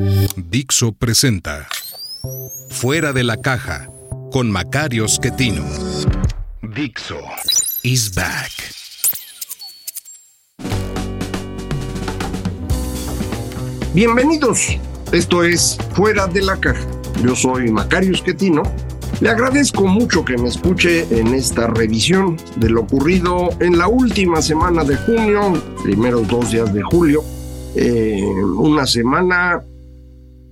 Dixo presenta Fuera de la caja con Macario Schettino. Dixo is back. Bienvenidos. Esto es Fuera de la Caja. Yo soy Macario Schettino. Le agradezco mucho que me escuche en esta revisión de lo ocurrido en la última semana de junio, primeros dos días de julio. Eh, una semana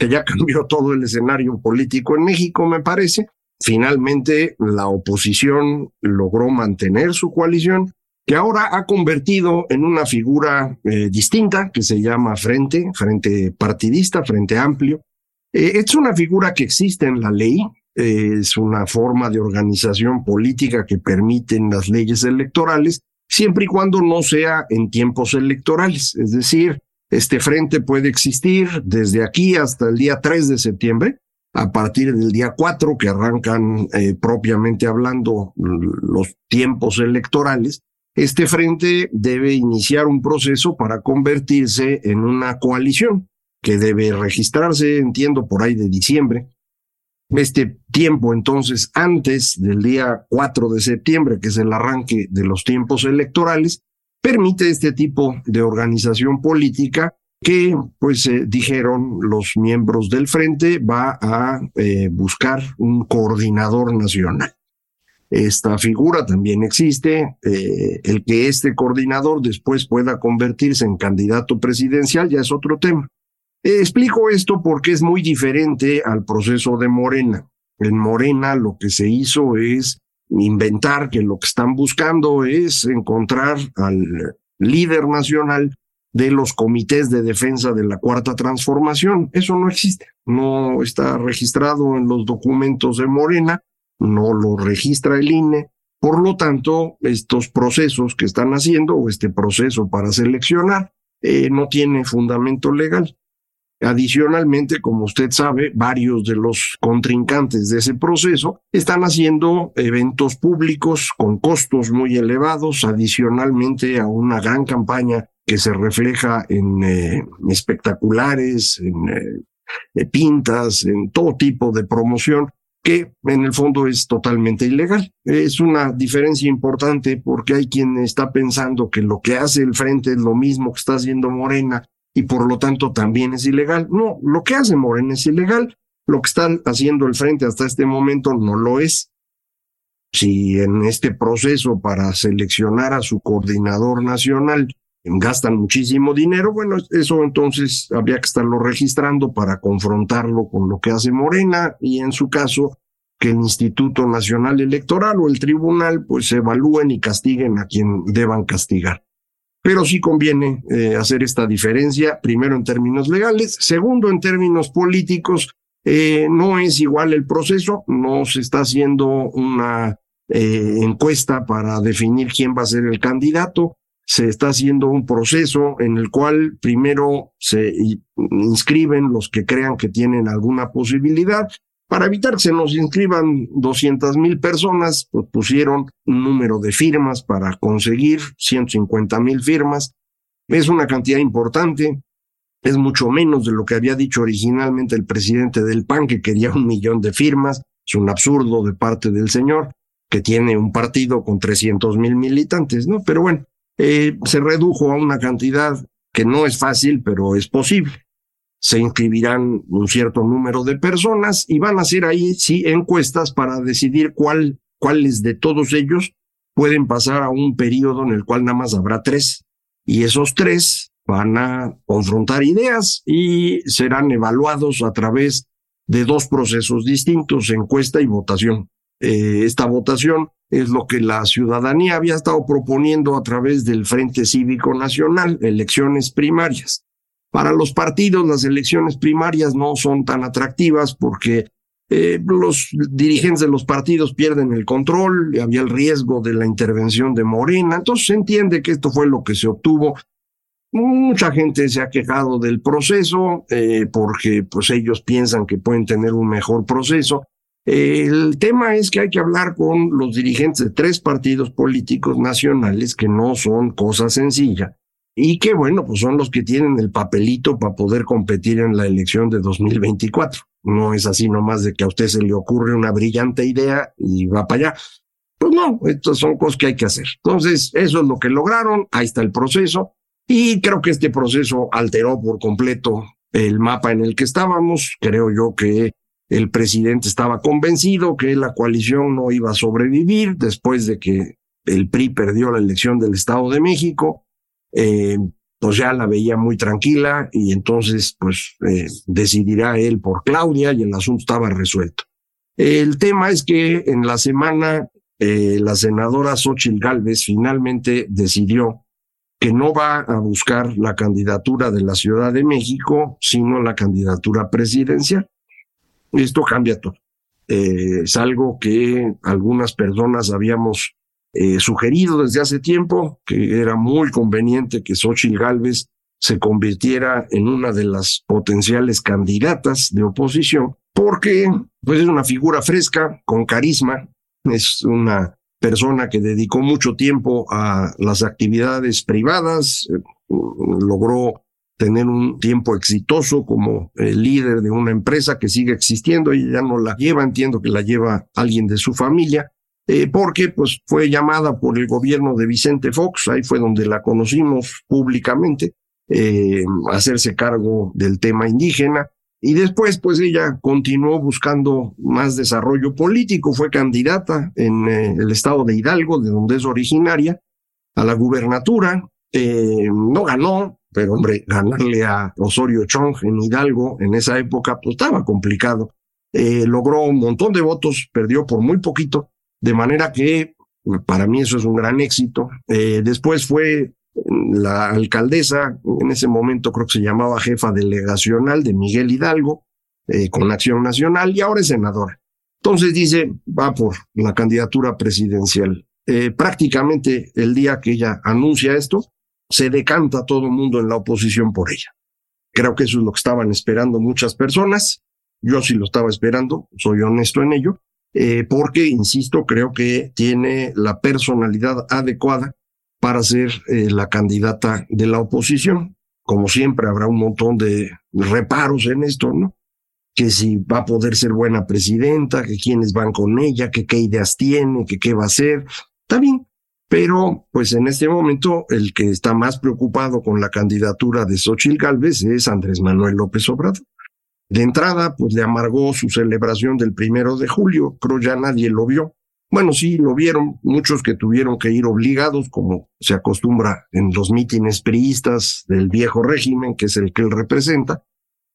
que ya cambió todo el escenario político en México, me parece. Finalmente, la oposición logró mantener su coalición, que ahora ha convertido en una figura eh, distinta, que se llama Frente, Frente Partidista, Frente Amplio. Eh, es una figura que existe en la ley, eh, es una forma de organización política que permiten las leyes electorales, siempre y cuando no sea en tiempos electorales. Es decir, este frente puede existir desde aquí hasta el día 3 de septiembre, a partir del día 4 que arrancan eh, propiamente hablando los tiempos electorales. Este frente debe iniciar un proceso para convertirse en una coalición que debe registrarse, entiendo, por ahí de diciembre. Este tiempo, entonces, antes del día 4 de septiembre, que es el arranque de los tiempos electorales, permite este tipo de organización política que, pues, eh, dijeron los miembros del frente, va a eh, buscar un coordinador nacional. Esta figura también existe, eh, el que este coordinador después pueda convertirse en candidato presidencial ya es otro tema. explico esto porque es muy diferente al proceso de Morena. En Morena lo que se hizo es inventar que lo que están buscando es encontrar al líder nacional de los comités de defensa de la cuarta transformación. Eso no existe, no está registrado en los documentos de Morena, no lo registra el INE. Por lo tanto, estos procesos que están haciendo o este proceso para seleccionar eh, no tiene fundamento legal. Adicionalmente, como usted sabe, varios de los contrincantes de ese proceso están haciendo eventos públicos con costos muy elevados, adicionalmente a una gran campaña que se refleja en eh, espectaculares, en eh, pintas, en todo tipo de promoción que en el fondo es totalmente ilegal. Es una diferencia importante porque hay quien está pensando que lo que hace el frente es lo mismo que está haciendo Morena y por lo tanto también es ilegal. No, lo que hace Morena es ilegal. Lo que están haciendo el frente hasta este momento no lo es. Si en este proceso para seleccionar a su coordinador nacional gastan muchísimo dinero, bueno, eso entonces habría que estarlo registrando para confrontarlo con lo que hace Morena y en su caso que el Instituto Nacional Electoral o el tribunal pues evalúen y castiguen a quien deban castigar. Pero sí conviene eh, hacer esta diferencia, primero en términos legales, segundo en términos políticos, eh, no es igual el proceso, no se está haciendo una eh, encuesta para definir quién va a ser el candidato, se está haciendo un proceso en el cual primero se inscriben los que crean que tienen alguna posibilidad para evitar que se nos inscriban 200 mil personas, pues pusieron un número de firmas para conseguir 150 mil firmas. Es una cantidad importante, es mucho menos de lo que había dicho originalmente el presidente del PAN, que quería un millón de firmas. Es un absurdo de parte del señor, que tiene un partido con 300 mil militantes, ¿no? Pero bueno, eh, se redujo a una cantidad que no es fácil, pero es posible se inscribirán un cierto número de personas y van a hacer ahí, sí, encuestas para decidir cuál, cuáles de todos ellos pueden pasar a un periodo en el cual nada más habrá tres. Y esos tres van a confrontar ideas y serán evaluados a través de dos procesos distintos, encuesta y votación. eh, esta votación es lo que la ciudadanía había estado proponiendo a través del Frente Cívico Nacional, elecciones primarias. Para los partidos, las elecciones primarias no son tan atractivas porque eh, los dirigentes de los partidos pierden el control, había el riesgo de la intervención de Morena, entonces se entiende que esto fue lo que se obtuvo. Mucha gente se ha quejado del proceso eh, porque pues ellos piensan que pueden tener un mejor proceso. el tema es que hay que hablar con los dirigentes de tres partidos políticos nacionales que no son cosa sencilla y que bueno, pues son los que tienen el papelito para poder competir en la elección de 2024. No es así nomás de que a usted se le ocurre una brillante idea y va para allá. Pues no, estas son cosas que hay que hacer. Entonces, eso es lo que lograron, ahí está el proceso, y creo que este proceso alteró por completo el mapa en el que estábamos. Creo yo que el presidente estaba convencido que la coalición no iba a sobrevivir después de que el PRI perdió la elección del Estado de México. Eh, pues ya la veía muy tranquila y entonces pues eh, decidirá él por Claudia y el asunto estaba resuelto. El tema es que en la semana eh, la senadora Xochitl Gálvez finalmente decidió que no va a buscar la candidatura de la Ciudad de México, sino la candidatura presidencial. Esto cambia todo. Es algo que algunas personas habíamos eh, sugerido desde hace tiempo que era muy conveniente que Xochitl Gálvez se convirtiera en una de las potenciales candidatas de oposición, porque pues, es una figura fresca, con carisma, es una persona que dedicó mucho tiempo a las actividades privadas, eh, logró tener un tiempo exitoso como líder de una empresa que sigue existiendo y ya no la lleva, entiendo que la lleva alguien de su familia, eh, porque pues fue llamada por el gobierno de Vicente Fox, ahí fue donde la conocimos públicamente, eh, hacerse cargo del tema indígena. Y después, pues ella continuó buscando más desarrollo político, fue candidata en eh, el estado de Hidalgo, de donde es originaria, a la gubernatura. no ganó, pero hombre, ganarle a Osorio Chong en Hidalgo en esa época, pues estaba complicado. logró un montón de votos, perdió por muy poquito, de manera que para mí eso es un gran éxito. Eh, después fue la alcaldesa, en ese momento creo que se llamaba jefa delegacional de Miguel Hidalgo, eh, con Acción Nacional, y ahora es senadora. Entonces dice, va por la candidatura presidencial. Eh, prácticamente el día que ella anuncia esto, se decanta todo el mundo en la oposición por ella. Creo que eso es lo que estaban esperando muchas personas. Yo sí lo estaba esperando, soy honesto en ello. Eh, porque, insisto, creo que tiene la personalidad adecuada para ser eh, la candidata de la oposición. Como siempre, habrá un montón de reparos en esto, ¿no? Que si va a poder ser buena presidenta, que quiénes van con ella, que qué ideas tiene, que qué va a hacer. Está bien, pero pues en este momento el que está más preocupado con la candidatura de Xochitl Gálvez es Andrés Manuel López Obrador. De entrada, pues le amargó su celebración del primero de julio, creo ya nadie lo vio. Bueno, sí, lo vieron, muchos que tuvieron que ir obligados, como se acostumbra en los mítines priistas del viejo régimen, que es el que él representa.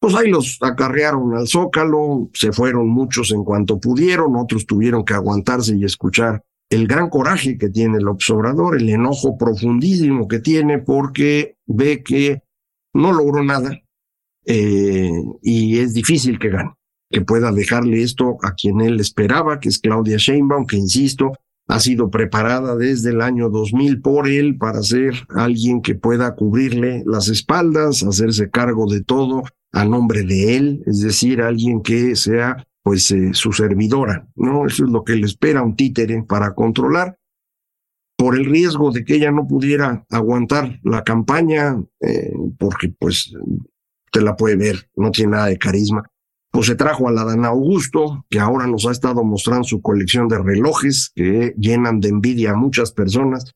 Pues ahí los acarrearon al zócalo, se fueron muchos en cuanto pudieron, otros tuvieron que aguantarse y escuchar el gran coraje que tiene el observador, el enojo profundísimo que tiene porque ve que no logró nada, eh, y es difícil que gane, que pueda dejarle esto a quien él esperaba, que es Claudia Sheinbaum, que insisto, ha sido preparada desde el año 2000 por él para ser alguien que pueda cubrirle las espaldas, hacerse cargo de todo a nombre de él, es decir, alguien que sea pues eh, su servidora, ¿no? Eso es lo que le espera un títere para controlar por el riesgo de que ella no pudiera aguantar la campaña, eh, porque pues usted la puede ver, no tiene nada de carisma. Pues se trajo a la Dan Augusto, que ahora nos ha estado mostrando su colección de relojes que llenan de envidia a muchas personas.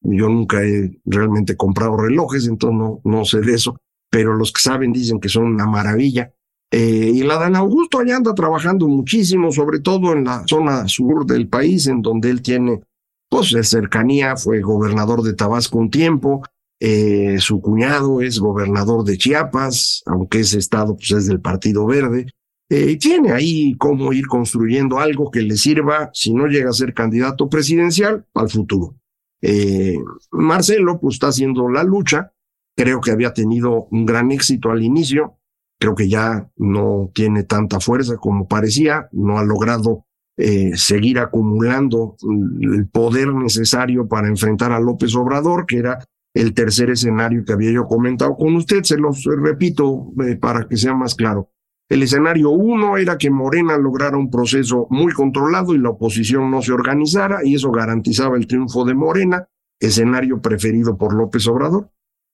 Yo nunca he realmente comprado relojes, entonces no, no sé de eso, pero los que saben dicen que son una maravilla. Eh, y la Dan Augusto allá anda trabajando muchísimo, sobre todo en la zona sur del país, en donde él tiene, pues, cercanía, fue gobernador de Tabasco un tiempo, eh, su cuñado es gobernador de Chiapas, aunque ese estado pues, es del Partido Verde. eh, tiene ahí cómo ir construyendo algo que le sirva, si no llega a ser candidato presidencial, al futuro. Eh, Marcelo, pues está haciendo la lucha. Creo que había tenido un gran éxito al inicio. Creo que ya no tiene tanta fuerza como parecía. No ha logrado eh, seguir acumulando el poder necesario para enfrentar a López Obrador, que era el tercer escenario que había yo comentado con usted. Se los repito para que sea más claro. El escenario uno era que Morena lograra un proceso muy controlado y la oposición no se organizara y eso garantizaba el triunfo de Morena, escenario preferido por López Obrador.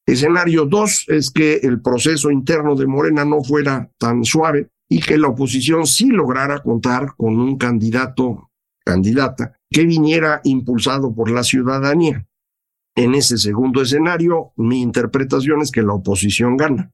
Escenario dos es que el proceso interno de Morena no fuera tan suave y que la oposición sí lograra contar con un candidato, candidata, que viniera impulsado por la ciudadanía. En ese segundo escenario, mi interpretación es que la oposición gana.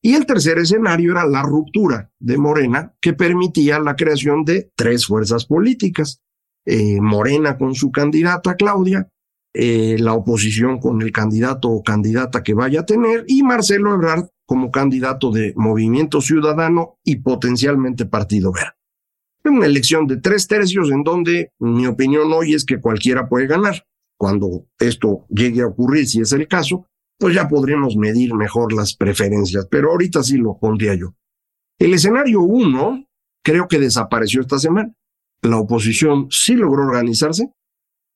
Y el tercer escenario era la ruptura de Morena, que permitía la creación de tres fuerzas políticas. Eh, Morena con su candidata Claudia, eh, la oposición con el candidato o candidata que vaya a tener, y Marcelo Ebrard como candidato de Movimiento Ciudadano y potencialmente Partido Verde. Una elección de tres tercios en donde mi opinión hoy es que cualquiera puede ganar. Cuando esto llegue a ocurrir, si es el caso, pues ya podríamos medir mejor las preferencias, pero ahorita sí lo pondría yo. El escenario uno creo que desapareció esta semana. La oposición sí logró organizarse,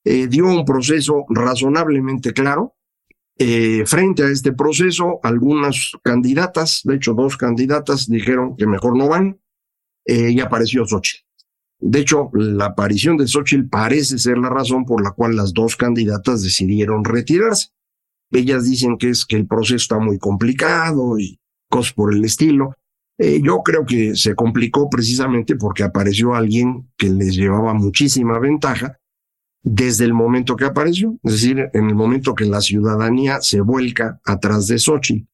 eh, dio un proceso razonablemente claro. Eh, frente a este proceso, algunas candidatas, de hecho dos candidatas, dijeron que mejor no van eh, y apareció Xochitl. De hecho, la aparición de Xochitl parece ser la razón por la cual las dos candidatas decidieron retirarse. Ellas dicen que es que el proceso está muy complicado y cosas por el estilo. Eh, yo creo que se complicó precisamente porque apareció alguien que les llevaba muchísima ventaja desde el momento que apareció, es decir, en el momento que la ciudadanía se vuelca atrás de Sochi.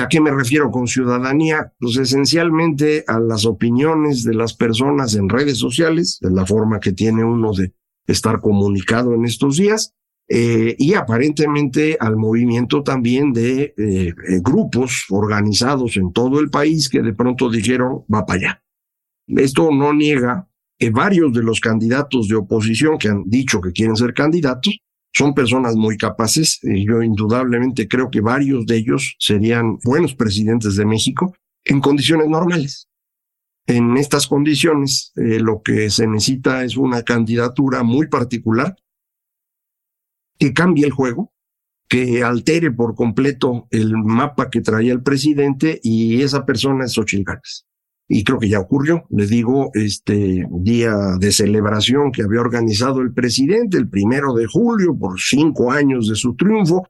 ¿A qué me refiero con ciudadanía? Pues esencialmente a las opiniones de las personas en redes sociales, de la forma que tiene uno de estar comunicado en estos días, eh, y aparentemente al movimiento también de eh, eh, grupos organizados en todo el país que de pronto dijeron va para allá. Esto no niega que varios de los candidatos de oposición que han dicho que quieren ser candidatos son personas muy capaces. y yo indudablemente creo que varios de ellos serían buenos presidentes de México en condiciones normales. En estas condiciones, lo que se necesita es una candidatura muy particular que cambie el juego, que altere por completo el mapa que traía el presidente y esa persona es Xochitl Y creo que ya ocurrió. Les digo, este día de celebración que había organizado el presidente, el primero de julio, por cinco años de su triunfo,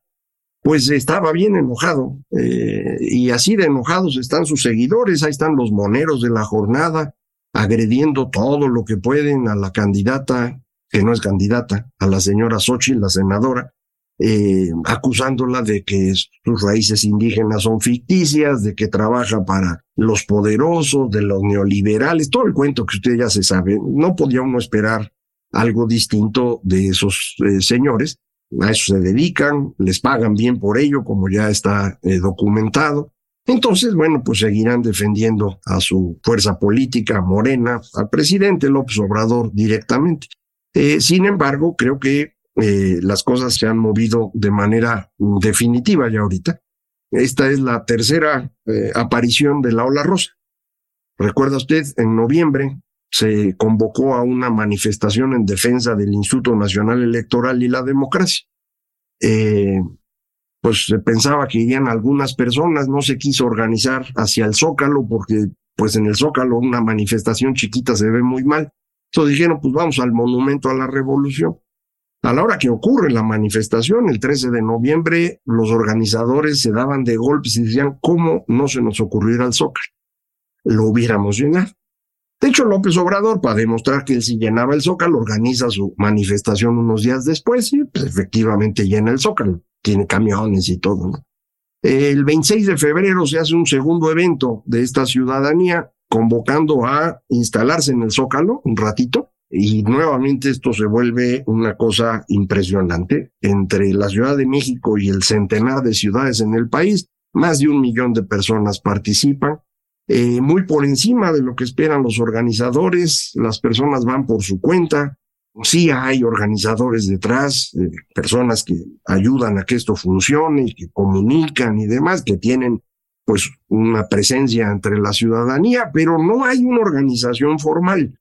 pues estaba bien enojado. Eh, y así de enojados están sus seguidores. Ahí están los moneros de la jornada, agrediendo todo lo que pueden a la candidata que no es candidata, a la señora Xochitl, la senadora, eh, acusándola de que sus raíces indígenas son ficticias, de que trabaja para los poderosos, de los neoliberales, todo el cuento que usted ya se sabe. No podía uno esperar algo distinto de esos eh, señores. A eso se dedican, les pagan bien por ello, como ya está eh, documentado. Entonces, bueno, pues seguirán defendiendo a su fuerza política morena, al presidente López Obrador directamente. Sin embargo, creo que eh, las cosas se han movido de manera definitiva ya ahorita. Esta es la tercera eh, aparición de la ola rosa. Recuerda usted, en noviembre se convocó a una manifestación en defensa del Instituto Nacional Electoral y la democracia. pues se pensaba que irían algunas personas, no se quiso organizar hacia el Zócalo porque pues en el Zócalo una manifestación chiquita se ve muy mal. Entonces dijeron, pues vamos al monumento a la revolución. A la hora que ocurre la manifestación, el 13 de noviembre, los organizadores se daban de golpes y decían, ¿cómo no se nos ocurrió ir al Zócalo? Lo hubiéramos llenado. De hecho, López Obrador, para demostrar que él sí llenaba el Zócalo, organiza su manifestación unos días después y pues, efectivamente llena el Zócalo. Tiene camiones y todo. El 26 de febrero se hace un segundo evento de esta ciudadanía convocando a instalarse en el Zócalo un ratito y nuevamente esto se vuelve una cosa impresionante. Entre la Ciudad de México y el centenar de ciudades en el país, más de un millón de personas participan. eh, muy por encima de lo que esperan los organizadores, las personas van por su cuenta, sí hay organizadores detrás, eh, personas que ayudan a que esto funcione, que comunican y demás, que tienen pues una presencia entre la ciudadanía, pero no hay una organización formal.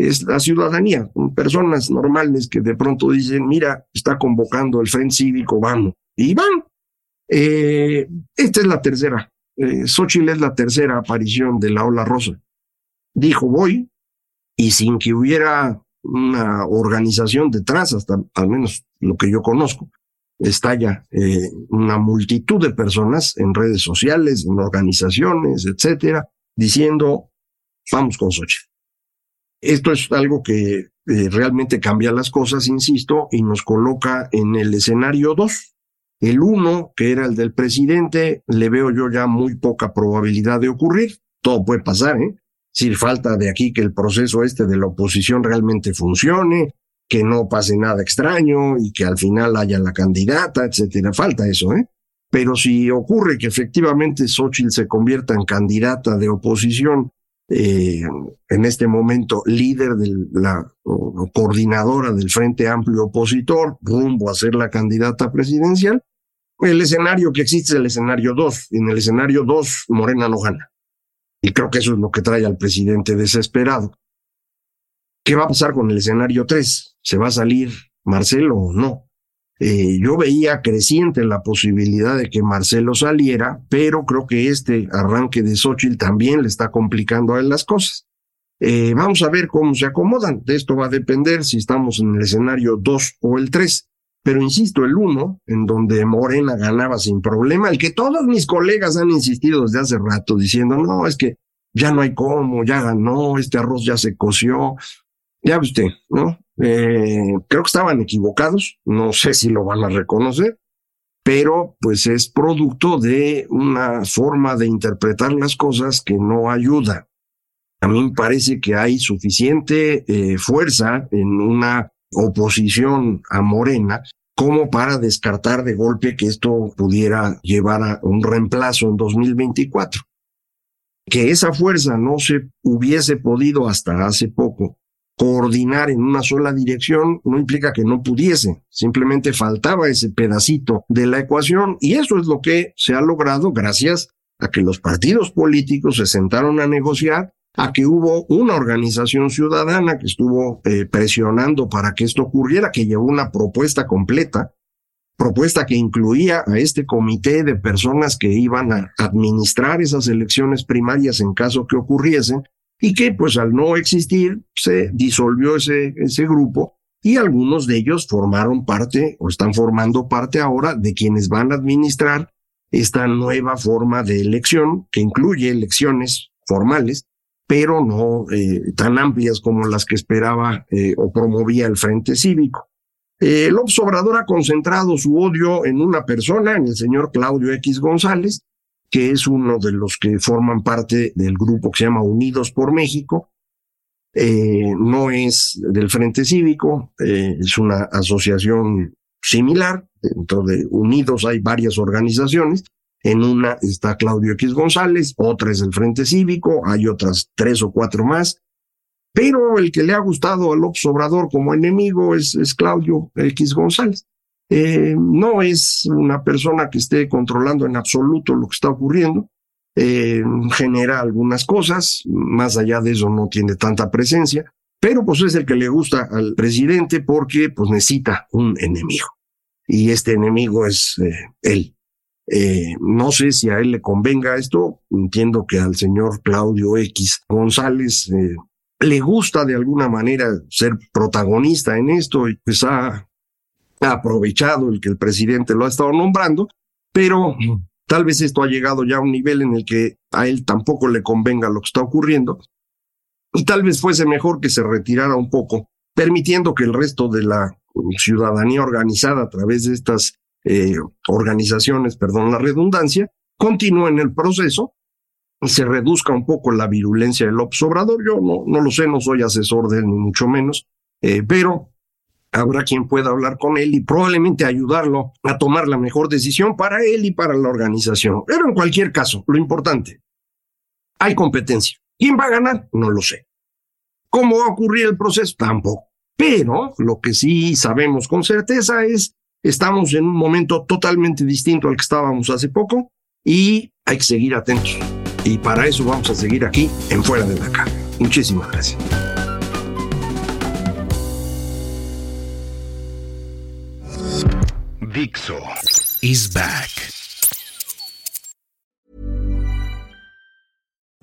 Es la ciudadanía, personas normales que de pronto dicen, mira, está convocando el Frente Cívico, vamos, y van. Eh, esta es la tercera. Eh, es la tercera aparición de la ola rosa. Dijo, voy, y sin que hubiera una organización detrás, hasta al menos lo que yo conozco, estalla eh, una multitud de personas en redes sociales, en organizaciones, etcétera, diciendo, vamos con Xochitl. Esto es algo que eh, realmente cambia las cosas, insisto, y nos coloca en el escenario 2. El uno, que era el del presidente, le veo yo ya muy poca probabilidad de ocurrir. Todo puede pasar, ¿eh? Si falta de aquí que el proceso este de la oposición realmente funcione, que no pase nada extraño y que al final haya la candidata, etcétera. Falta eso, ¿eh? Pero si ocurre que efectivamente Xochitl se convierta en candidata de oposición, eh, en este momento líder de la coordinadora del Frente Amplio Opositor, rumbo a ser la candidata presidencial, el escenario que existe es el escenario 2. En el escenario 2, Morena no gana. Y creo que eso es lo que trae al presidente desesperado. ¿Qué va a pasar con el escenario 3? ¿Se va a salir Marcelo o no? Eh, yo veía creciente la posibilidad de que Marcelo saliera, pero creo que este arranque de Xochitl también le está complicando a él las cosas. Eh, vamos a ver cómo se acomodan. De esto va a depender si estamos en el escenario 2 o el 3. Pero insisto, el 1, en donde Morena ganaba sin problema, el que todos mis colegas han insistido desde hace rato diciendo, no, es que ya no hay cómo, ya ganó, este arroz ya se coció, ya usted, ¿no? Eh, creo que estaban equivocados, no sé si lo van a reconocer, pero pues es producto de una forma de interpretar las cosas que no ayuda. A mí me parece que hay suficiente eh, fuerza en una oposición a Morena como para descartar de golpe que esto pudiera llevar a un reemplazo en 2024. Que esa fuerza no se hubiese podido hasta hace poco coordinar en una sola dirección no implica que no pudiese, simplemente faltaba ese pedacito de la ecuación y eso es lo que se ha logrado gracias a que los partidos políticos se sentaron a negociar, a que hubo una organización ciudadana que estuvo eh, presionando para que esto ocurriera, que llevó una propuesta completa, propuesta que incluía a este comité de personas que iban a administrar esas elecciones primarias en caso que ocurriesen, y que pues al no existir se disolvió ese, ese grupo y algunos de ellos formaron parte o están formando parte ahora de quienes van a administrar esta nueva forma de elección que incluye elecciones formales, pero no eh, tan amplias como las que esperaba eh, o promovía el Frente Cívico. Eh, el Obrador ha concentrado su odio en una persona, en el señor Claudio X González, que es uno de los que forman parte del grupo que se llama Unidos por México. Eh, no es del Frente Cívico, eh, es una asociación similar. Dentro de Unidos hay varias organizaciones. En una está Claudio X González, otra es el Frente Cívico, hay otras tres o cuatro más. Pero el que le ha gustado a López Obrador como enemigo es, es Claudio X González. Eh, no es una persona que esté controlando en absoluto lo que está ocurriendo. Eh, genera algunas cosas, más allá de eso no tiene tanta presencia, pero pues es el que le gusta al presidente porque pues necesita un enemigo. Y este enemigo es eh, él. no sé si a él le convenga esto, entiendo que al señor Claudio X González le gusta de alguna manera ser protagonista en esto y pues ha ha aprovechado el que el presidente lo ha estado nombrando, pero tal vez esto ha llegado ya a un nivel en el que a él tampoco le convenga lo que está ocurriendo, y tal vez fuese mejor que se retirara un poco, permitiendo que el resto de la ciudadanía organizada a través de estas eh, organizaciones, perdón la redundancia, continúe en el proceso y se reduzca un poco la virulencia del Obrador. Yo no, no lo sé, no soy asesor de él, ni mucho menos, eh, pero habrá quien pueda hablar con él y probablemente ayudarlo a tomar la mejor decisión para él y para la organización. Pero en cualquier caso, lo importante, hay competencia. ¿Quién va a ganar? No lo sé. ¿Cómo va a ocurrir el proceso? Tampoco. Pero lo que sí sabemos con certeza es, estamos en un momento totalmente distinto al que estábamos hace poco y hay que seguir atentos. Y para eso vamos a seguir aquí en Fuera de la Caja. Muchísimas gracias. Dixo is back.